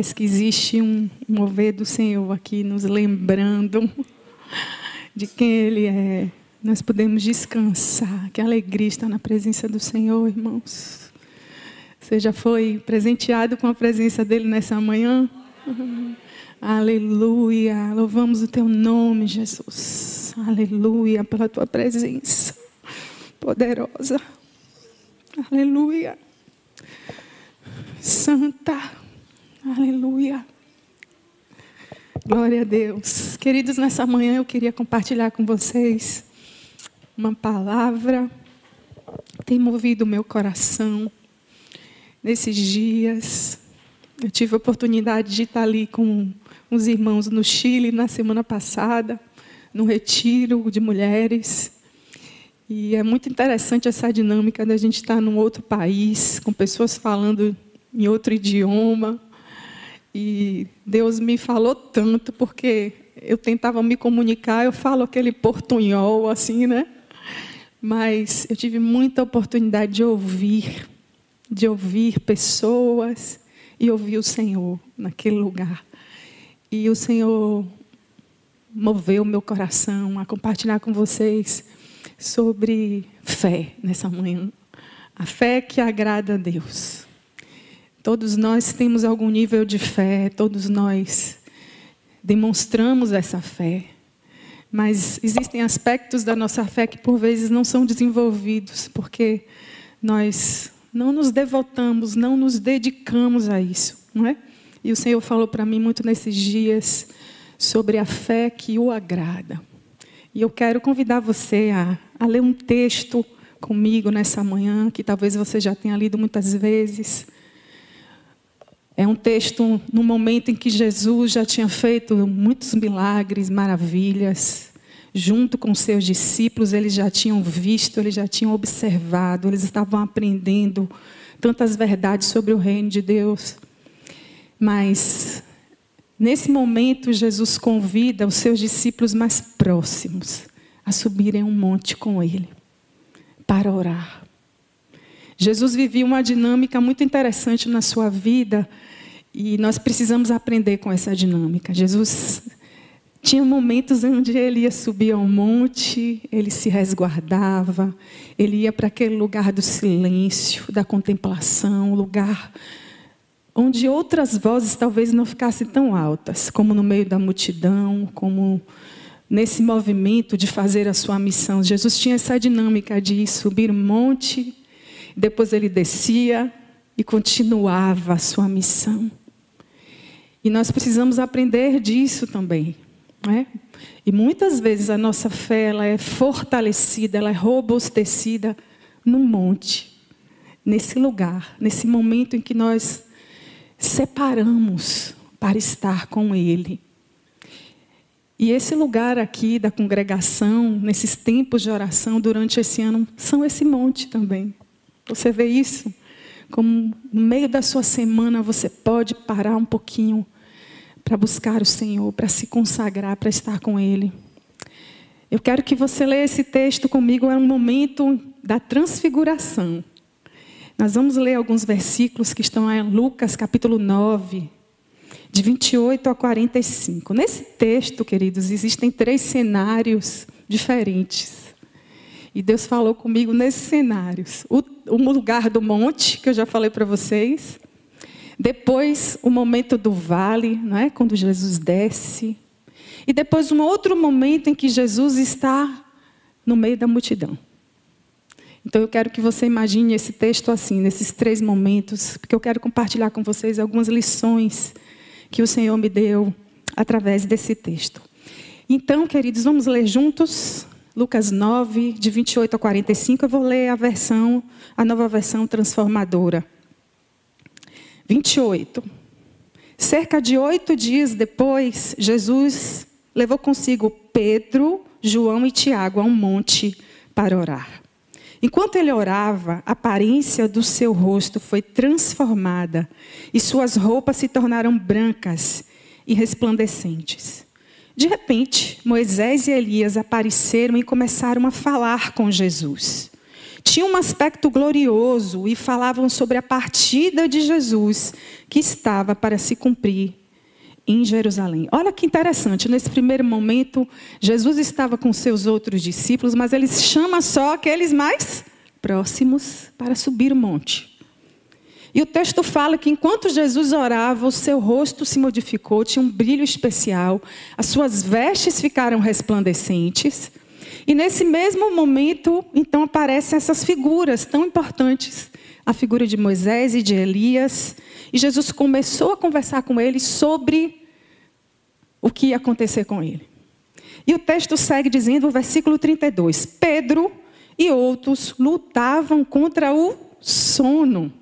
Parece que existe um mover do Senhor aqui nos lembrando de quem Ele é. Nós podemos descansar. Que alegria estar na presença do Senhor, irmãos. Você já foi presenteado com a presença dEle nessa manhã? Aleluia. Louvamos o Teu nome, Jesus. Aleluia pela Tua presença poderosa. Aleluia. Santa. Aleluia. Glória a Deus. Queridos, nessa manhã eu queria compartilhar com vocês uma palavra que tem movido o meu coração nesses dias. Eu tive a oportunidade de estar ali com uns irmãos no Chile na semana passada, no retiro de mulheres. E é muito interessante essa dinâmica da gente estar num outro país, com pessoas falando em outro idioma. E Deus me falou tanto, porque eu tentava me comunicar, eu falo aquele portunhol, assim, né? Mas eu tive muita oportunidade de ouvir, de ouvir pessoas e ouvir o Senhor naquele lugar. E o Senhor moveu meu coração a compartilhar com vocês sobre fé nessa manhã. A fé que agrada a Deus. Todos nós temos algum nível de fé, todos nós demonstramos essa fé. Mas existem aspectos da nossa fé que por vezes não são desenvolvidos, porque nós não nos devotamos, não nos dedicamos a isso, não é? E o Senhor falou para mim muito nesses dias sobre a fé que o agrada. E eu quero convidar você a, a ler um texto comigo nessa manhã, que talvez você já tenha lido muitas vezes é um texto no momento em que Jesus já tinha feito muitos milagres, maravilhas. Junto com seus discípulos, eles já tinham visto, eles já tinham observado, eles estavam aprendendo tantas verdades sobre o reino de Deus. Mas, nesse momento, Jesus convida os seus discípulos mais próximos a subirem um monte com ele, para orar. Jesus vivia uma dinâmica muito interessante na sua vida e nós precisamos aprender com essa dinâmica. Jesus tinha momentos onde ele ia subir ao monte, ele se resguardava, ele ia para aquele lugar do silêncio, da contemplação, lugar onde outras vozes talvez não ficassem tão altas, como no meio da multidão, como nesse movimento de fazer a sua missão. Jesus tinha essa dinâmica de subir um monte, depois ele descia e continuava a sua missão. E nós precisamos aprender disso também. Né? E muitas vezes a nossa fé ela é fortalecida, ela é robustecida num monte, nesse lugar, nesse momento em que nós separamos para estar com Ele. E esse lugar aqui da congregação, nesses tempos de oração durante esse ano, são esse monte também. Você vê isso? Como no meio da sua semana você pode parar um pouquinho para buscar o Senhor, para se consagrar, para estar com Ele. Eu quero que você leia esse texto comigo, é um momento da transfiguração. Nós vamos ler alguns versículos que estão em Lucas capítulo 9, de 28 a 45. Nesse texto, queridos, existem três cenários diferentes. E Deus falou comigo nesses cenários. O, o lugar do monte, que eu já falei para vocês. Depois, o momento do vale, não é? quando Jesus desce. E depois, um outro momento em que Jesus está no meio da multidão. Então, eu quero que você imagine esse texto assim, nesses três momentos, porque eu quero compartilhar com vocês algumas lições que o Senhor me deu através desse texto. Então, queridos, vamos ler juntos Lucas 9, de 28 a 45, eu vou ler a versão, a nova versão transformadora. 28. Cerca de oito dias depois, Jesus levou consigo Pedro, João e Tiago a um monte para orar. Enquanto ele orava, a aparência do seu rosto foi transformada e suas roupas se tornaram brancas e resplandecentes. De repente, Moisés e Elias apareceram e começaram a falar com Jesus. Tinham um aspecto glorioso e falavam sobre a partida de Jesus que estava para se cumprir em Jerusalém. Olha que interessante, nesse primeiro momento, Jesus estava com seus outros discípulos, mas ele chama só aqueles mais próximos para subir o monte. E o texto fala que enquanto Jesus orava, o seu rosto se modificou, tinha um brilho especial, as suas vestes ficaram resplandecentes. E nesse mesmo momento, então aparecem essas figuras tão importantes, a figura de Moisés e de Elias. E Jesus começou a conversar com eles sobre o que ia acontecer com ele. E o texto segue dizendo, o versículo 32: Pedro e outros lutavam contra o sono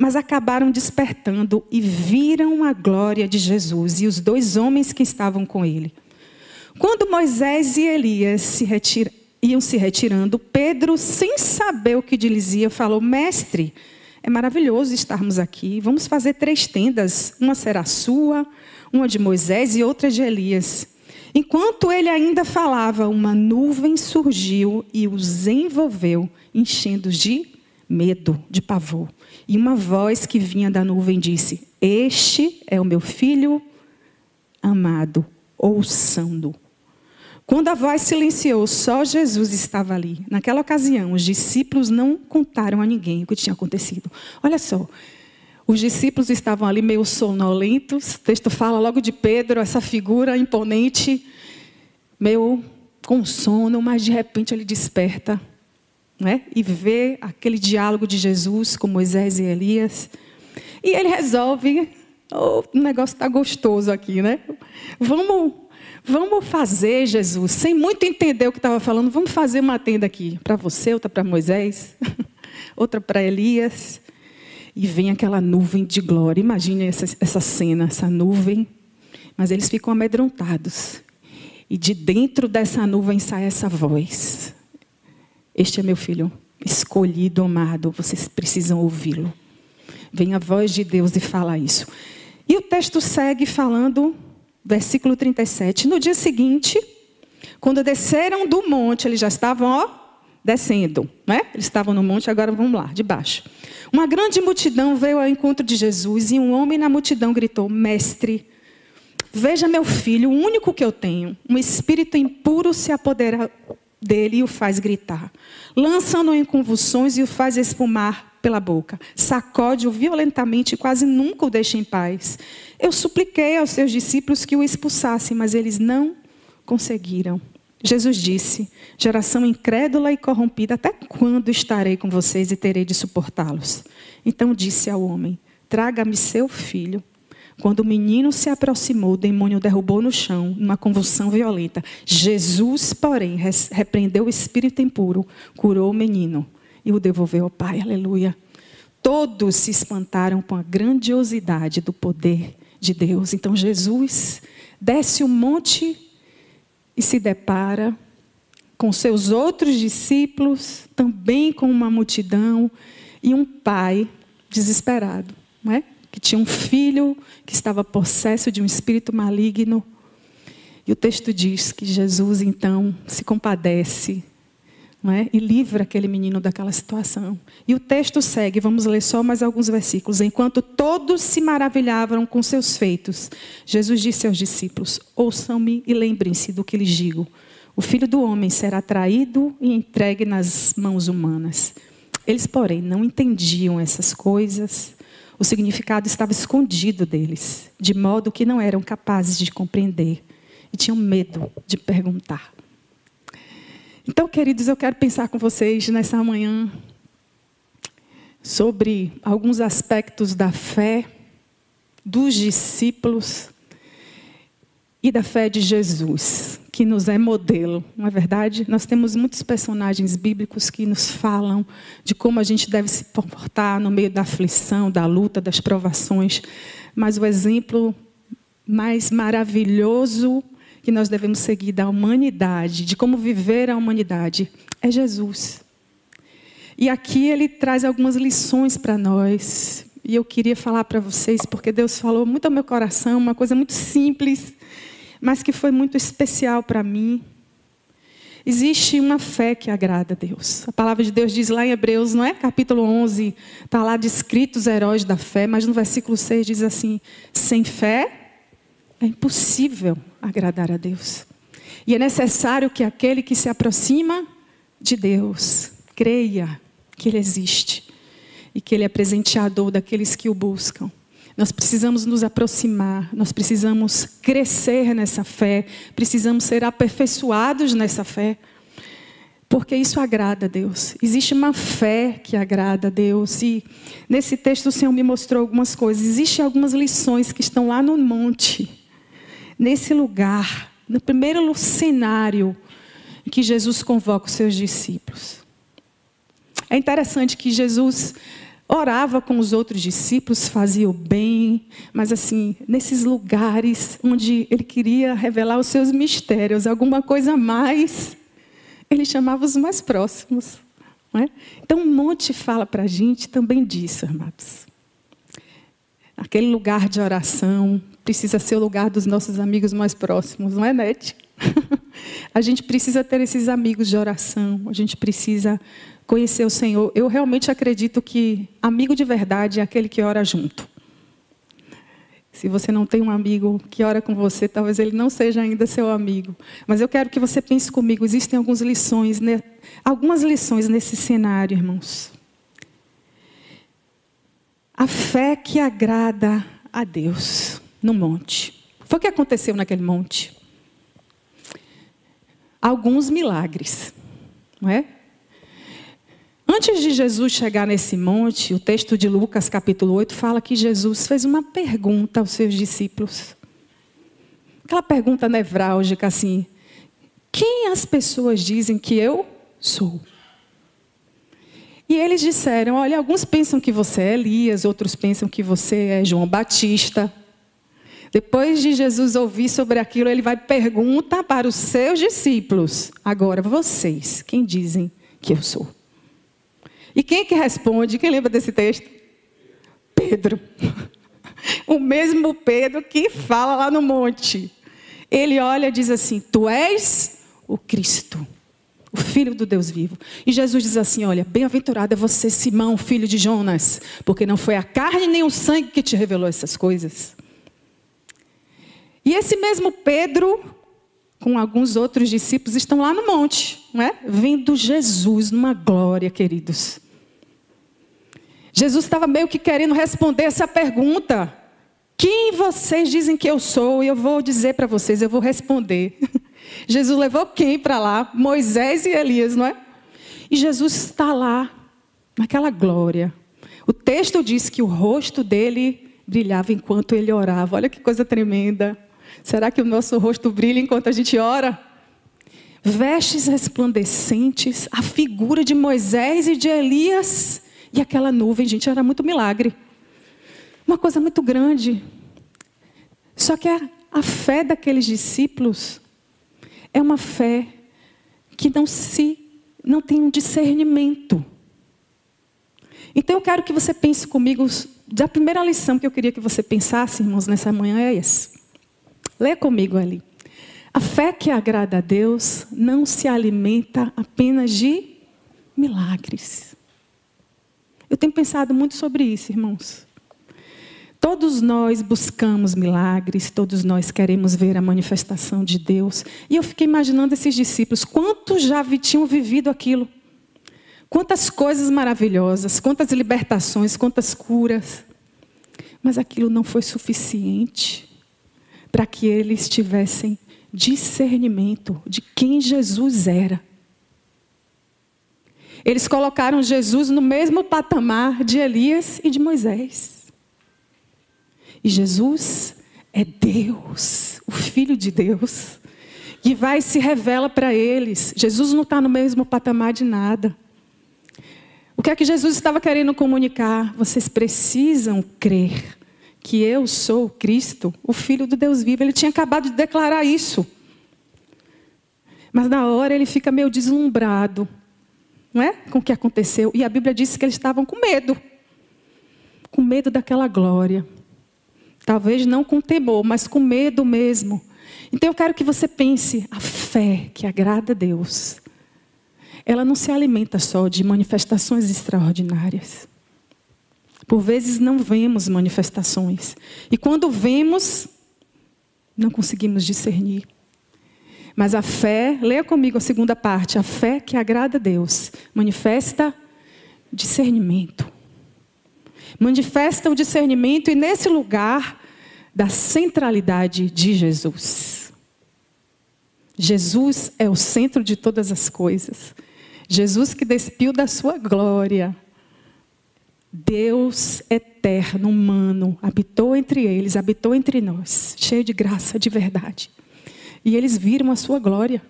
mas acabaram despertando e viram a glória de Jesus e os dois homens que estavam com ele. Quando Moisés e Elias se retira, iam se retirando, Pedro, sem saber o que dizia, falou: Mestre, é maravilhoso estarmos aqui. Vamos fazer três tendas: uma será sua, uma de Moisés e outra de Elias. Enquanto ele ainda falava, uma nuvem surgiu e os envolveu, enchendo de medo, de pavor. E uma voz que vinha da nuvem disse: Este é o meu filho amado, ouçando. Quando a voz silenciou, só Jesus estava ali. Naquela ocasião, os discípulos não contaram a ninguém o que tinha acontecido. Olha só, os discípulos estavam ali meio sonolentos. O texto fala logo de Pedro, essa figura imponente, meio com sono, mas de repente ele desperta né? e vê aquele diálogo de Jesus com Moisés e Elias. E ele resolve, oh, o negócio está gostoso aqui, né? Vamos, vamos fazer, Jesus, sem muito entender o que estava falando, vamos fazer uma tenda aqui, para você, outra para Moisés, outra para Elias. E vem aquela nuvem de glória. Imagine essa, essa cena, essa nuvem. Mas eles ficam amedrontados. E de dentro dessa nuvem sai essa voz. Este é meu filho escolhido, amado, vocês precisam ouvi-lo. Vem a voz de Deus e fala isso. E o texto segue falando, versículo 37. No dia seguinte, quando desceram do monte, eles já estavam, ó, descendo, né? Eles estavam no monte, agora vamos lá, de baixo. Uma grande multidão veio ao encontro de Jesus e um homem na multidão gritou: Mestre, veja meu filho, o único que eu tenho. Um espírito impuro se apodera dele e o faz gritar. Lança-no em convulsões e o faz espumar pela boca. Sacode-o violentamente e quase nunca o deixa em paz. Eu supliquei aos seus discípulos que o expulsassem, mas eles não conseguiram. Jesus disse: Geração incrédula e corrompida, até quando estarei com vocês e terei de suportá-los? Então disse ao homem: Traga-me seu filho. Quando o menino se aproximou, o demônio derrubou no chão, numa convulsão violenta. Jesus, porém, repreendeu o espírito impuro, curou o menino e o devolveu ao pai. Aleluia. Todos se espantaram com a grandiosidade do poder de Deus. Então Jesus desce o monte e se depara com seus outros discípulos, também com uma multidão e um pai desesperado, não é? Que tinha um filho que estava possesso de um espírito maligno. E o texto diz que Jesus então se compadece é? e livra aquele menino daquela situação. E o texto segue, vamos ler só mais alguns versículos. Enquanto todos se maravilhavam com seus feitos, Jesus disse aos discípulos: Ouçam-me e lembrem-se do que lhes digo. O filho do homem será traído e entregue nas mãos humanas. Eles, porém, não entendiam essas coisas o significado estava escondido deles, de modo que não eram capazes de compreender e tinham medo de perguntar. Então, queridos, eu quero pensar com vocês nessa manhã sobre alguns aspectos da fé dos discípulos e da fé de Jesus. Que nos é modelo, não é verdade? Nós temos muitos personagens bíblicos que nos falam de como a gente deve se comportar no meio da aflição, da luta, das provações. Mas o exemplo mais maravilhoso que nós devemos seguir da humanidade, de como viver a humanidade, é Jesus. E aqui ele traz algumas lições para nós. E eu queria falar para vocês, porque Deus falou muito ao meu coração, uma coisa muito simples, mas que foi muito especial para mim. Existe uma fé que agrada a Deus. A palavra de Deus diz lá em Hebreus, não é? Capítulo 11, está lá descritos os heróis da fé, mas no versículo 6 diz assim: sem fé é impossível agradar a Deus. E é necessário que aquele que se aproxima de Deus creia que Ele existe e que Ele é presenteador daqueles que o buscam. Nós precisamos nos aproximar, nós precisamos crescer nessa fé, precisamos ser aperfeiçoados nessa fé, porque isso agrada a Deus. Existe uma fé que agrada a Deus, e nesse texto o Senhor me mostrou algumas coisas. Existem algumas lições que estão lá no monte, nesse lugar, no primeiro cenário em que Jesus convoca os seus discípulos. É interessante que Jesus orava com os outros discípulos, fazia o bem, mas assim, nesses lugares onde ele queria revelar os seus mistérios, alguma coisa a mais, ele chamava os mais próximos. É? Então, o monte fala para a gente também disso, amados. Aquele lugar de oração precisa ser o lugar dos nossos amigos mais próximos, não é, Nete? a gente precisa ter esses amigos de oração, a gente precisa conhecer o Senhor, eu realmente acredito que amigo de verdade é aquele que ora junto. Se você não tem um amigo que ora com você, talvez ele não seja ainda seu amigo. Mas eu quero que você pense comigo. Existem algumas lições, né? algumas lições nesse cenário, irmãos. A fé que agrada a Deus no monte. Foi o que aconteceu naquele monte. Alguns milagres, não é? Antes de Jesus chegar nesse monte, o texto de Lucas, capítulo 8, fala que Jesus fez uma pergunta aos seus discípulos. Aquela pergunta nevrálgica assim: Quem as pessoas dizem que eu sou? E eles disseram: Olha, alguns pensam que você é Elias, outros pensam que você é João Batista. Depois de Jesus ouvir sobre aquilo, ele vai perguntar para os seus discípulos: Agora, vocês, quem dizem que eu sou? E quem que responde? Quem lembra desse texto? Pedro. O mesmo Pedro que fala lá no monte. Ele olha e diz assim: Tu és o Cristo, o Filho do Deus vivo. E Jesus diz assim: Olha, bem-aventurado é você, Simão, filho de Jonas, porque não foi a carne nem o sangue que te revelou essas coisas. E esse mesmo Pedro, com alguns outros discípulos, estão lá no monte, não é? Vendo Jesus numa glória, queridos. Jesus estava meio que querendo responder essa pergunta. Quem vocês dizem que eu sou? E eu vou dizer para vocês, eu vou responder. Jesus levou quem para lá? Moisés e Elias, não é? E Jesus está lá, naquela glória. O texto diz que o rosto dele brilhava enquanto ele orava. Olha que coisa tremenda. Será que o nosso rosto brilha enquanto a gente ora? Vestes resplandecentes, a figura de Moisés e de Elias e aquela nuvem, gente, era muito milagre. Uma coisa muito grande. Só que a, a fé daqueles discípulos é uma fé que não se não tem um discernimento. Então eu quero que você pense comigo, da primeira lição que eu queria que você pensasse, irmãos, nessa manhã é essa. Lê comigo ali. A fé que agrada a Deus não se alimenta apenas de milagres. Eu tenho pensado muito sobre isso, irmãos. Todos nós buscamos milagres, todos nós queremos ver a manifestação de Deus. E eu fiquei imaginando esses discípulos, quantos já tinham vivido aquilo? Quantas coisas maravilhosas, quantas libertações, quantas curas. Mas aquilo não foi suficiente para que eles tivessem discernimento de quem Jesus era. Eles colocaram Jesus no mesmo patamar de Elias e de Moisés. E Jesus é Deus, o Filho de Deus, e vai e se revela para eles. Jesus não está no mesmo patamar de nada. O que é que Jesus estava querendo comunicar? Vocês precisam crer que eu sou Cristo, o Filho do Deus vivo. Ele tinha acabado de declarar isso. Mas na hora ele fica meio deslumbrado, não é? Com o que aconteceu. E a Bíblia diz que eles estavam com medo. Com medo daquela glória. Talvez não com temor, mas com medo mesmo. Então eu quero que você pense: a fé que agrada a Deus, ela não se alimenta só de manifestações extraordinárias. Por vezes não vemos manifestações. E quando vemos, não conseguimos discernir. Mas a fé, leia comigo a segunda parte, a fé que agrada a Deus, manifesta discernimento. Manifesta o discernimento e nesse lugar da centralidade de Jesus. Jesus é o centro de todas as coisas. Jesus que despiu da sua glória. Deus eterno, humano, habitou entre eles, habitou entre nós, cheio de graça, de verdade. E eles viram a sua glória.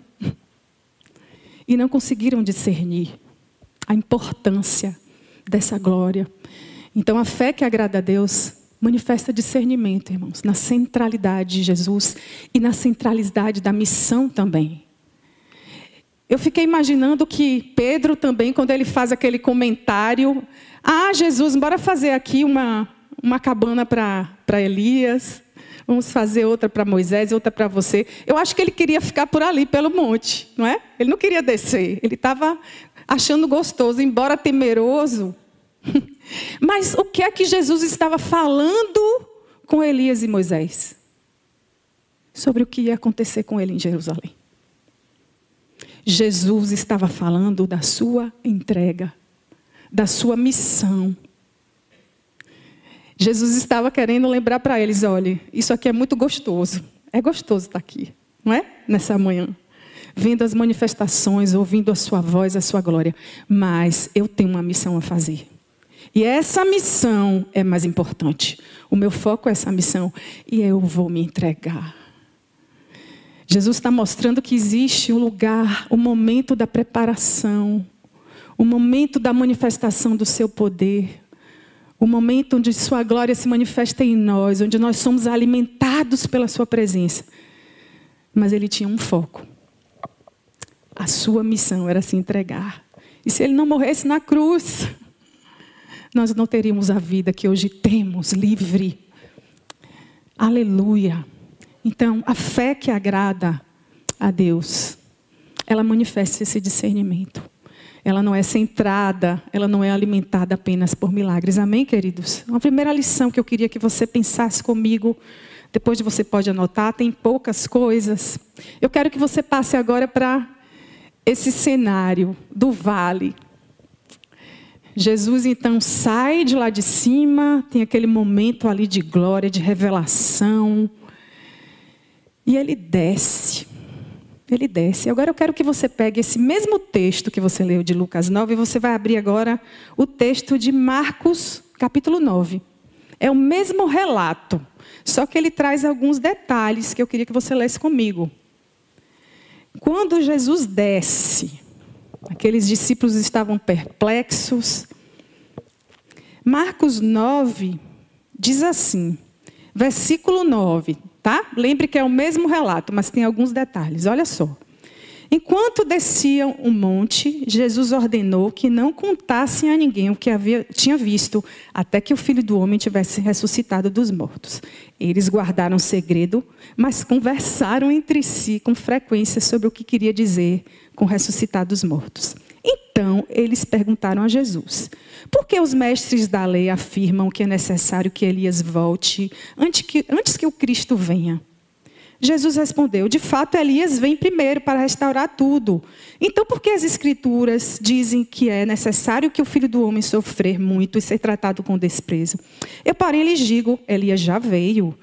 E não conseguiram discernir a importância dessa glória. Então, a fé que agrada a Deus manifesta discernimento, irmãos, na centralidade de Jesus e na centralidade da missão também. Eu fiquei imaginando que Pedro também, quando ele faz aquele comentário, ah, Jesus, bora fazer aqui uma, uma cabana para Elias, vamos fazer outra para Moisés, outra para você. Eu acho que ele queria ficar por ali, pelo monte, não é? Ele não queria descer, ele estava achando gostoso, embora temeroso. Mas o que é que Jesus estava falando com Elias e Moisés? Sobre o que ia acontecer com ele em Jerusalém. Jesus estava falando da sua entrega, da sua missão. Jesus estava querendo lembrar para eles: olha, isso aqui é muito gostoso. É gostoso estar aqui, não é? Nessa manhã. Vendo as manifestações, ouvindo a sua voz, a sua glória. Mas eu tenho uma missão a fazer. E essa missão é mais importante. O meu foco é essa missão. E eu vou me entregar. Jesus está mostrando que existe um lugar, um momento da preparação, o momento da manifestação do seu poder, o momento onde sua glória se manifesta em nós, onde nós somos alimentados pela sua presença. Mas ele tinha um foco. A sua missão era se entregar. E se ele não morresse na cruz, nós não teríamos a vida que hoje temos, livre. Aleluia. Então, a fé que agrada a Deus, ela manifesta esse discernimento. Ela não é centrada, ela não é alimentada apenas por milagres. Amém, queridos? Uma primeira lição que eu queria que você pensasse comigo, depois você pode anotar, tem poucas coisas. Eu quero que você passe agora para esse cenário do vale. Jesus então sai de lá de cima, tem aquele momento ali de glória, de revelação. E ele desce. Ele desce. Agora eu quero que você pegue esse mesmo texto que você leu de Lucas 9 e você vai abrir agora o texto de Marcos, capítulo 9. É o mesmo relato, só que ele traz alguns detalhes que eu queria que você lesse comigo. Quando Jesus desce, Aqueles discípulos estavam perplexos. Marcos 9 diz assim, versículo 9, tá? Lembre que é o mesmo relato, mas tem alguns detalhes. Olha só. Enquanto desciam o monte, Jesus ordenou que não contassem a ninguém o que havia, tinha visto, até que o filho do homem tivesse ressuscitado dos mortos. Eles guardaram segredo, mas conversaram entre si com frequência sobre o que queria dizer com ressuscitar dos mortos. Então eles perguntaram a Jesus: por que os mestres da lei afirmam que é necessário que Elias volte antes que, antes que o Cristo venha? Jesus respondeu: De fato, Elias vem primeiro para restaurar tudo. Então, por que as Escrituras dizem que é necessário que o filho do homem sofrer muito e ser tratado com desprezo? Eu, porém, lhes digo: Elias já veio.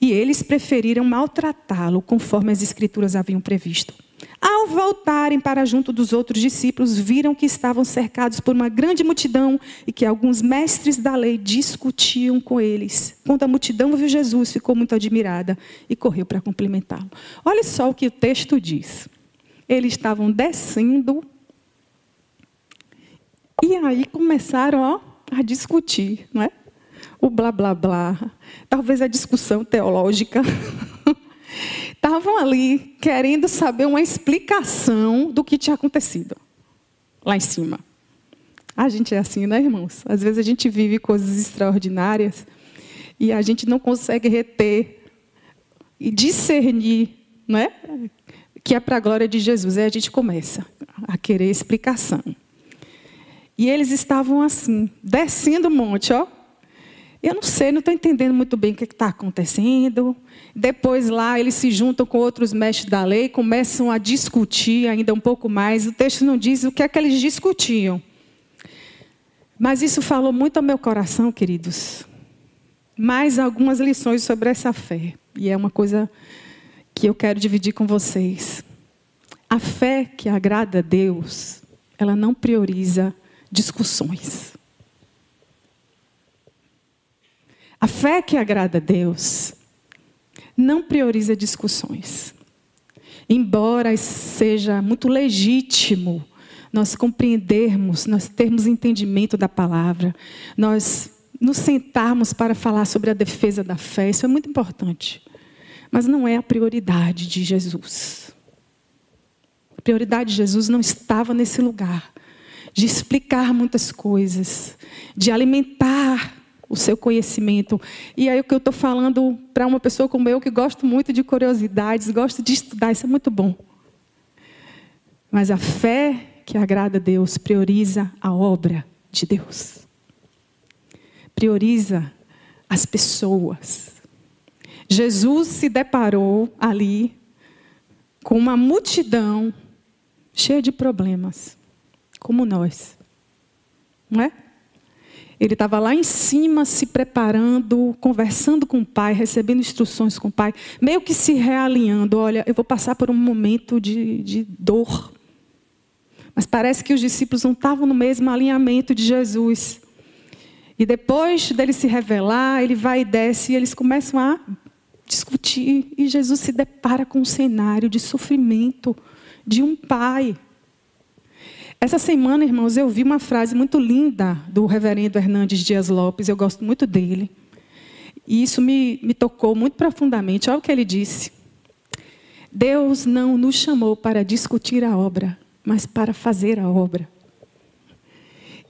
E eles preferiram maltratá-lo, conforme as Escrituras haviam previsto. Ao voltarem para junto dos outros discípulos, viram que estavam cercados por uma grande multidão e que alguns mestres da lei discutiam com eles. Quando a multidão viu Jesus, ficou muito admirada e correu para cumprimentá-lo. Olha só o que o texto diz. Eles estavam descendo e aí começaram ó, a discutir, não é? O blá blá blá, talvez a discussão teológica. estavam ali querendo saber uma explicação do que tinha acontecido lá em cima. A gente é assim, né, irmãos? Às vezes a gente vive coisas extraordinárias e a gente não consegue reter e discernir, não é? Que é para a glória de Jesus. Aí a gente começa a querer explicação. E eles estavam assim, descendo o monte, ó. Eu não sei, não estou entendendo muito bem o que está acontecendo. Depois lá eles se juntam com outros mestres da lei, começam a discutir ainda um pouco mais. O texto não diz o que é que eles discutiam. Mas isso falou muito ao meu coração, queridos. Mais algumas lições sobre essa fé. E é uma coisa que eu quero dividir com vocês. A fé que agrada a Deus, ela não prioriza discussões. A fé que agrada a Deus não prioriza discussões. Embora seja muito legítimo nós compreendermos, nós termos entendimento da palavra, nós nos sentarmos para falar sobre a defesa da fé, isso é muito importante. Mas não é a prioridade de Jesus. A prioridade de Jesus não estava nesse lugar de explicar muitas coisas, de alimentar o seu conhecimento. E aí o que eu estou falando para uma pessoa como eu, que gosto muito de curiosidades, gosto de estudar, isso é muito bom. Mas a fé que agrada a Deus prioriza a obra de Deus. Prioriza as pessoas. Jesus se deparou ali com uma multidão cheia de problemas, como nós. Não é? Ele estava lá em cima se preparando, conversando com o pai, recebendo instruções com o pai, meio que se realinhando. Olha, eu vou passar por um momento de, de dor. Mas parece que os discípulos não estavam no mesmo alinhamento de Jesus. E depois dele se revelar, ele vai e desce e eles começam a discutir. E Jesus se depara com um cenário de sofrimento de um pai. Essa semana, irmãos, eu vi uma frase muito linda do reverendo Hernandes Dias Lopes, eu gosto muito dele. E isso me, me tocou muito profundamente. Olha o que ele disse. Deus não nos chamou para discutir a obra, mas para fazer a obra.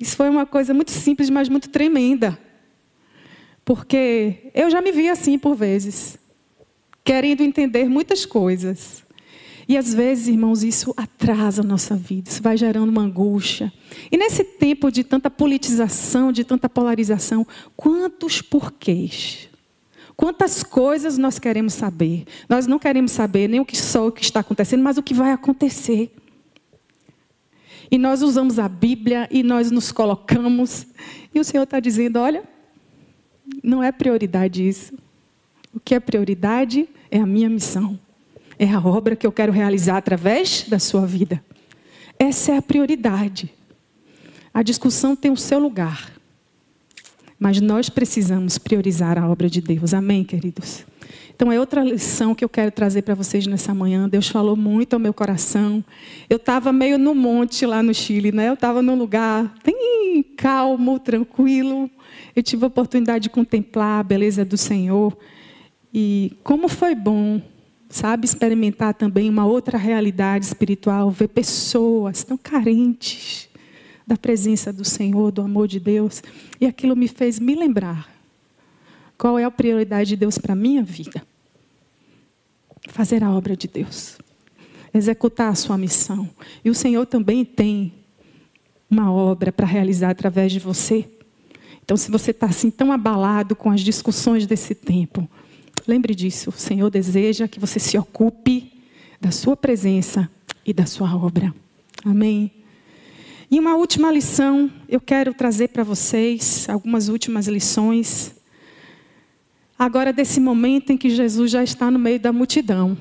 Isso foi uma coisa muito simples, mas muito tremenda. Porque eu já me vi assim por vezes, querendo entender muitas coisas. E às vezes, irmãos, isso atrasa a nossa vida, isso vai gerando uma angústia. E nesse tempo de tanta politização, de tanta polarização, quantos porquês? Quantas coisas nós queremos saber? Nós não queremos saber nem o que só o que está acontecendo, mas o que vai acontecer. E nós usamos a Bíblia e nós nos colocamos. E o Senhor está dizendo: olha, não é prioridade isso. O que é prioridade é a minha missão. É a obra que eu quero realizar através da sua vida. Essa é a prioridade. A discussão tem o seu lugar. Mas nós precisamos priorizar a obra de Deus. Amém, queridos? Então é outra lição que eu quero trazer para vocês nessa manhã. Deus falou muito ao meu coração. Eu estava meio no monte lá no Chile, né? Eu estava num lugar bem calmo, tranquilo. Eu tive a oportunidade de contemplar a beleza do Senhor. E como foi bom sabe, experimentar também uma outra realidade espiritual, ver pessoas tão carentes da presença do Senhor, do amor de Deus. E aquilo me fez me lembrar qual é a prioridade de Deus para a minha vida. Fazer a obra de Deus. Executar a sua missão. E o Senhor também tem uma obra para realizar através de você. Então, se você está assim tão abalado com as discussões desse tempo, Lembre disso, o Senhor deseja que você se ocupe da sua presença e da sua obra. Amém. E uma última lição, eu quero trazer para vocês algumas últimas lições. Agora, desse momento em que Jesus já está no meio da multidão.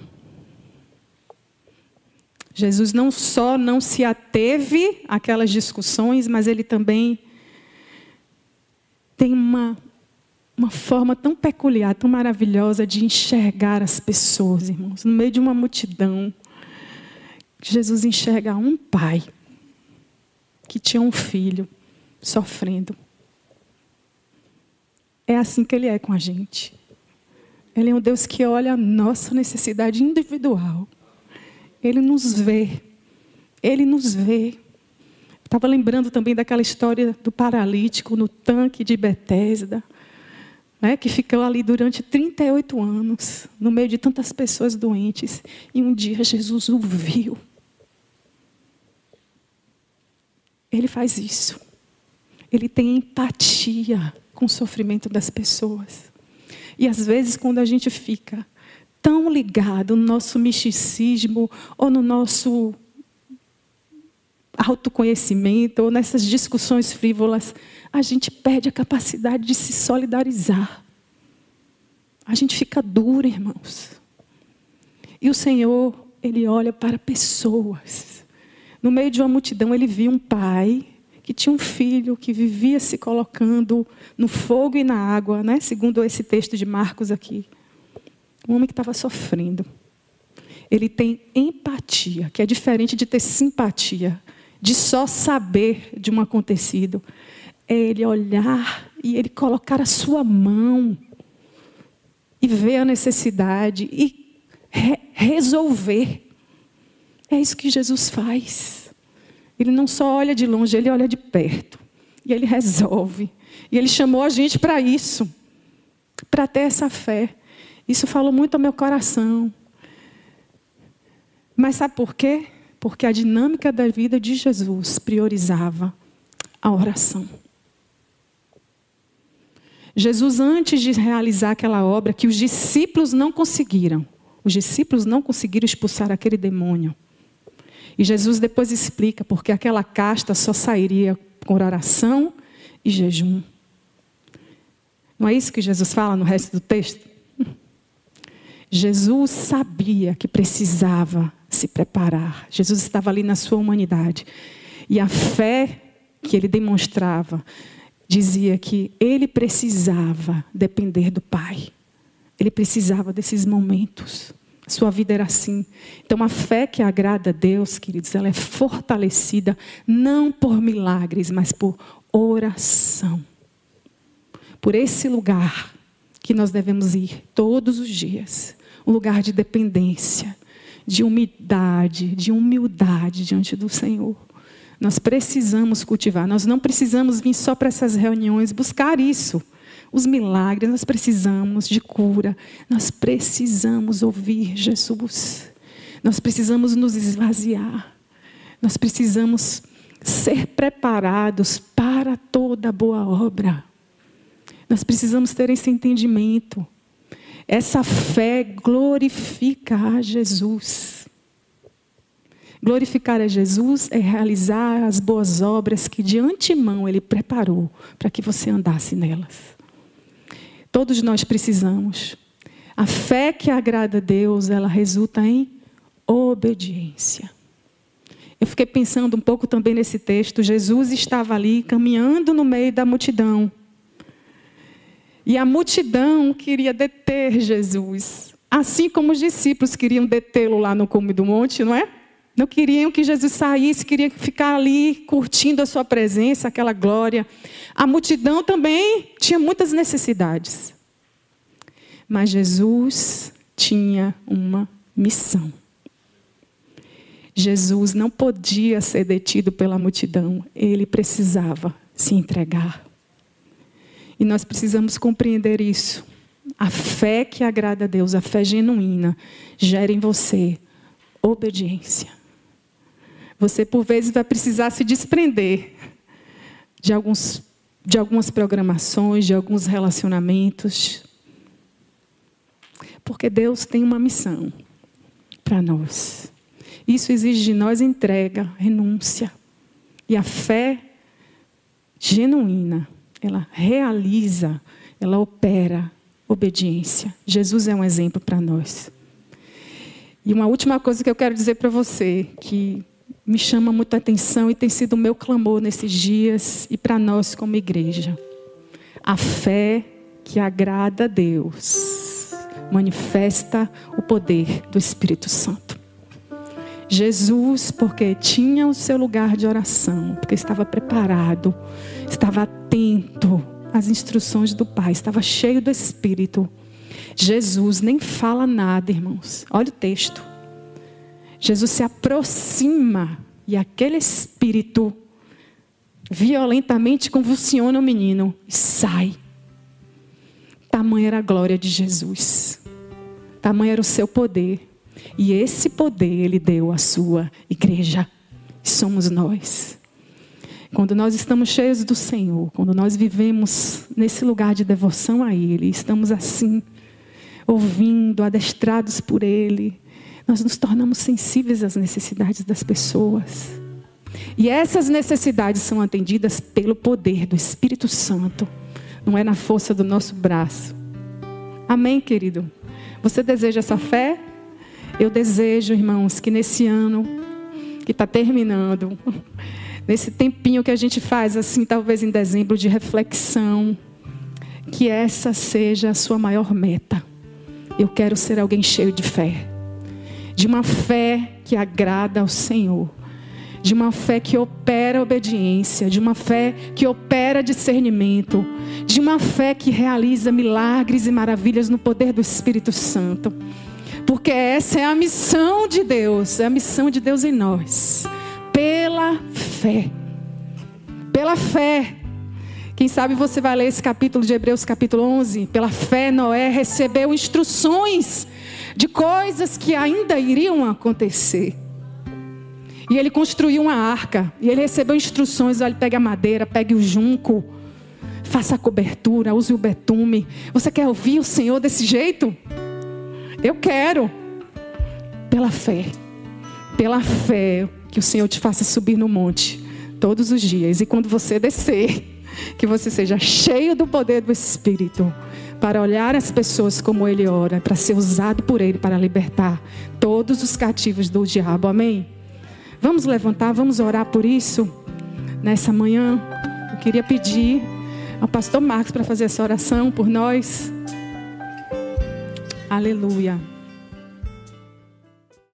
Jesus não só não se ateve àquelas discussões, mas ele também tem uma, uma forma tão peculiar, tão maravilhosa de enxergar as pessoas, irmãos. No meio de uma multidão, Jesus enxerga um pai que tinha um filho sofrendo. É assim que ele é com a gente. Ele é um Deus que olha a nossa necessidade individual. Ele nos vê. Ele nos vê. Estava lembrando também daquela história do paralítico no tanque de Betesda, né, que ficou ali durante 38 anos, no meio de tantas pessoas doentes. E um dia Jesus o viu. Ele faz isso. Ele tem empatia com o sofrimento das pessoas. E às vezes, quando a gente fica tão ligado no nosso misticismo ou no nosso autoconhecimento ou nessas discussões frívolas, a gente perde a capacidade de se solidarizar. A gente fica duro, irmãos. E o Senhor, Ele olha para pessoas. No meio de uma multidão, Ele viu um pai que tinha um filho que vivia se colocando no fogo e na água, né? segundo esse texto de Marcos aqui. Um homem que estava sofrendo. Ele tem empatia, que é diferente de ter simpatia, de só saber de um acontecido. É ele olhar e ele colocar a sua mão e ver a necessidade e re resolver. É isso que Jesus faz. Ele não só olha de longe, ele olha de perto. E ele resolve. E ele chamou a gente para isso, para ter essa fé. Isso falou muito ao meu coração. Mas sabe por quê? Porque a dinâmica da vida de Jesus priorizava a oração. Jesus, antes de realizar aquela obra que os discípulos não conseguiram, os discípulos não conseguiram expulsar aquele demônio. E Jesus depois explica porque aquela casta só sairia com oração e jejum. Não é isso que Jesus fala no resto do texto? Jesus sabia que precisava se preparar. Jesus estava ali na sua humanidade. E a fé que ele demonstrava dizia que ele precisava depender do Pai. Ele precisava desses momentos. Sua vida era assim. Então, a fé que agrada a Deus, queridos, ela é fortalecida não por milagres, mas por oração. Por esse lugar que nós devemos ir todos os dias um lugar de dependência, de umidade, de humildade diante do Senhor. Nós precisamos cultivar, nós não precisamos vir só para essas reuniões buscar isso os milagres, nós precisamos de cura, nós precisamos ouvir Jesus, nós precisamos nos esvaziar, nós precisamos ser preparados para toda boa obra. Nós precisamos ter esse entendimento. Essa fé glorifica a Jesus. Glorificar a Jesus é realizar as boas obras que de antemão Ele preparou para que você andasse nelas. Todos nós precisamos. A fé que agrada a Deus, ela resulta em obediência. Eu fiquei pensando um pouco também nesse texto. Jesus estava ali caminhando no meio da multidão. E a multidão queria deter Jesus. Assim como os discípulos queriam detê-lo lá no cume do monte, não é? Não queriam que Jesus saísse, queriam ficar ali curtindo a sua presença, aquela glória. A multidão também tinha muitas necessidades. Mas Jesus tinha uma missão. Jesus não podia ser detido pela multidão, ele precisava se entregar. E nós precisamos compreender isso. A fé que agrada a Deus, a fé genuína, gera em você obediência. Você, por vezes, vai precisar se desprender de, alguns, de algumas programações, de alguns relacionamentos. Porque Deus tem uma missão para nós. Isso exige de nós entrega, renúncia. E a fé genuína, ela realiza, ela opera obediência. Jesus é um exemplo para nós. E uma última coisa que eu quero dizer para você, que me chama muita atenção e tem sido o meu clamor nesses dias e para nós como igreja. A fé que agrada a Deus manifesta o poder do Espírito Santo. Jesus, porque tinha o seu lugar de oração, porque estava preparado, estava atento às instruções do Pai, estava cheio do Espírito. Jesus nem fala nada, irmãos. Olha o texto. Jesus se aproxima e aquele espírito violentamente convulsiona o menino e sai. Tamanha era a glória de Jesus. Tamanho era o seu poder. E esse poder ele deu à sua igreja. Somos nós. Quando nós estamos cheios do Senhor, quando nós vivemos nesse lugar de devoção a Ele, estamos assim, ouvindo, adestrados por Ele, nós nos tornamos sensíveis às necessidades das pessoas. E essas necessidades são atendidas pelo poder do Espírito Santo, não é na força do nosso braço. Amém, querido? Você deseja essa fé? Eu desejo, irmãos, que nesse ano que está terminando, nesse tempinho que a gente faz, assim, talvez em dezembro, de reflexão, que essa seja a sua maior meta. Eu quero ser alguém cheio de fé, de uma fé que agrada ao Senhor, de uma fé que opera obediência, de uma fé que opera discernimento, de uma fé que realiza milagres e maravilhas no poder do Espírito Santo. Porque essa é a missão de Deus, é a missão de Deus em nós. Pela fé. Pela fé. Quem sabe você vai ler esse capítulo de Hebreus, capítulo 11. Pela fé, Noé recebeu instruções de coisas que ainda iriam acontecer. E ele construiu uma arca. E ele recebeu instruções: olha, pegue a madeira, pegue o junco, faça a cobertura, use o betume. Você quer ouvir o Senhor desse jeito? Eu quero. Pela fé. Pela fé que o Senhor te faça subir no monte todos os dias. E quando você descer, que você seja cheio do poder do Espírito para olhar as pessoas como Ele ora, para ser usado por Ele para libertar todos os cativos do diabo. Amém? Vamos levantar, vamos orar por isso nessa manhã. Eu queria pedir ao pastor Marcos para fazer essa oração por nós. Aleluia.